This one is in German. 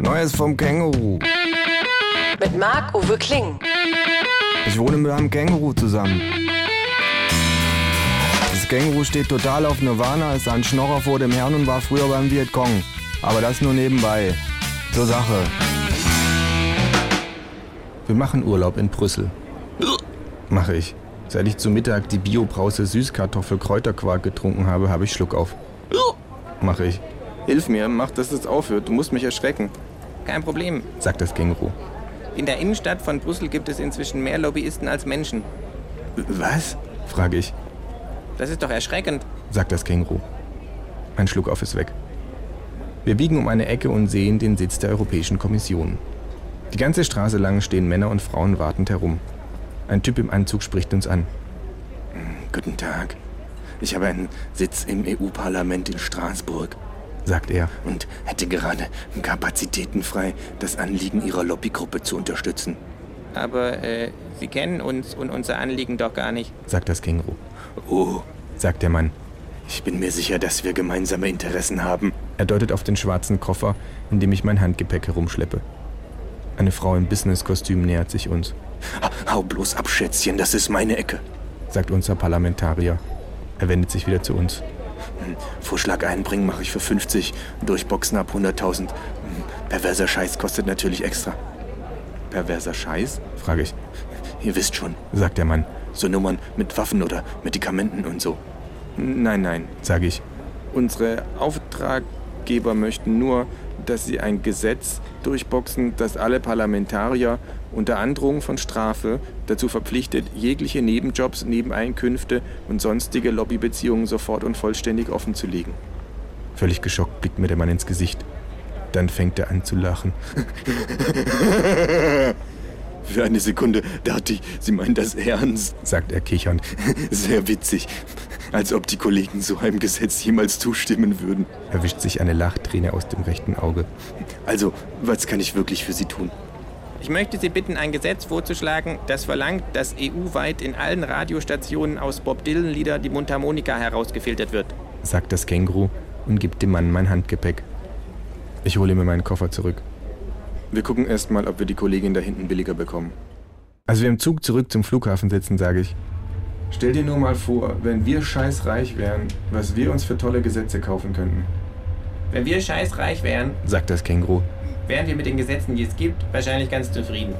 Neues vom Känguru. Mit Marc-Uwe Kling. Ich wohne mit einem Känguru zusammen. Das Känguru steht total auf Nirvana, ist ein Schnorrer vor dem Herrn und war früher beim Vietcong. Aber das nur nebenbei. Zur Sache. Wir machen Urlaub in Brüssel. Mache ich. Seit ich zu Mittag die Biobrause Süßkartoffel-Kräuterquark getrunken habe, habe ich Schluck auf. Mache ich. Hilf mir, mach, dass es aufhört. Du musst mich erschrecken, Kein Problem. sagt das Känguru. In der Innenstadt von Brüssel gibt es inzwischen mehr Lobbyisten als Menschen. Was? frage ich, Das ist doch erschreckend. sagt das Känguru. Mein Schluck auf ist weg. Wir biegen um eine Ecke und sehen den Sitz der Europäischen Kommission. Die ganze Straße lang stehen Männer und Frauen wartend herum. Ein Typ im Anzug spricht uns an. Guten Tag. Ich habe einen Sitz im EU-Parlament in Straßburg sagt er. und hätte gerade Kapazitäten frei, das Anliegen Ihrer Lobbygruppe zu unterstützen. Aber äh, Sie kennen uns und unser Anliegen doch gar nicht. sagt das Känguru. Oh, Sagt der Mann. ich bin mir sicher, dass wir gemeinsame Interessen haben. Er deutet auf den schwarzen Koffer, in dem ich mein Handgepäck herumschleppe. Eine Frau im Businesskostüm nähert sich uns, Ha- Hau bloß ab, Schätzchen, das ist meine Ecke. sagt unser Parlamentarier. Er wendet sich wieder zu uns. Vorschlag einbringen mache ich für 50, durchboxen ab 100.000. Hm, Perverser Scheiß kostet natürlich extra. Perverser Scheiß? frage ich, Ihr wisst schon, sagt der Mann. so Nummern mit Waffen oder Medikamenten und so. Nein, nein, sage ich. Unsere Auftraggeber möchten nur, dass sie ein Gesetz durchboxen, das alle Parlamentarier unter Androhung von Strafe dazu verpflichtet, jegliche Nebenjobs, Nebeneinkünfte und sonstige Lobbybeziehungen sofort und vollständig offenzulegen. Völlig geschockt blickt mir der Mann ins Gesicht. Dann fängt er an zu lachen. Für eine Sekunde dachte ich, Sie meinen das ernst. sagt er kichernd. Sehr witzig. Als ob die Kollegen so einem Gesetz jemals zustimmen würden. Er wischt sich eine Lachträne aus dem rechten Auge. Also, was kann ich wirklich für Sie tun? Ich möchte Sie bitten, ein Gesetz vorzuschlagen, das verlangt, dass EU-weit in allen Radiostationen aus Bob Dylan-Lieder die Mundharmonika herausgefiltert wird. sagt das Känguru und gibt dem Mann mein Handgepäck. Ich hole mir meinen Koffer zurück. Wir gucken erst mal, ob wir die Kollegin da hinten billiger bekommen. Als wir im Zug zurück zum Flughafen sitzen, sage ich, stell dir nur mal vor, wenn wir scheißreich wären, was wir uns für tolle Gesetze kaufen könnten, Wenn wir scheißreich wären, sagt das Känguru. wären wir mit den Gesetzen, die es gibt, wahrscheinlich ganz zufrieden.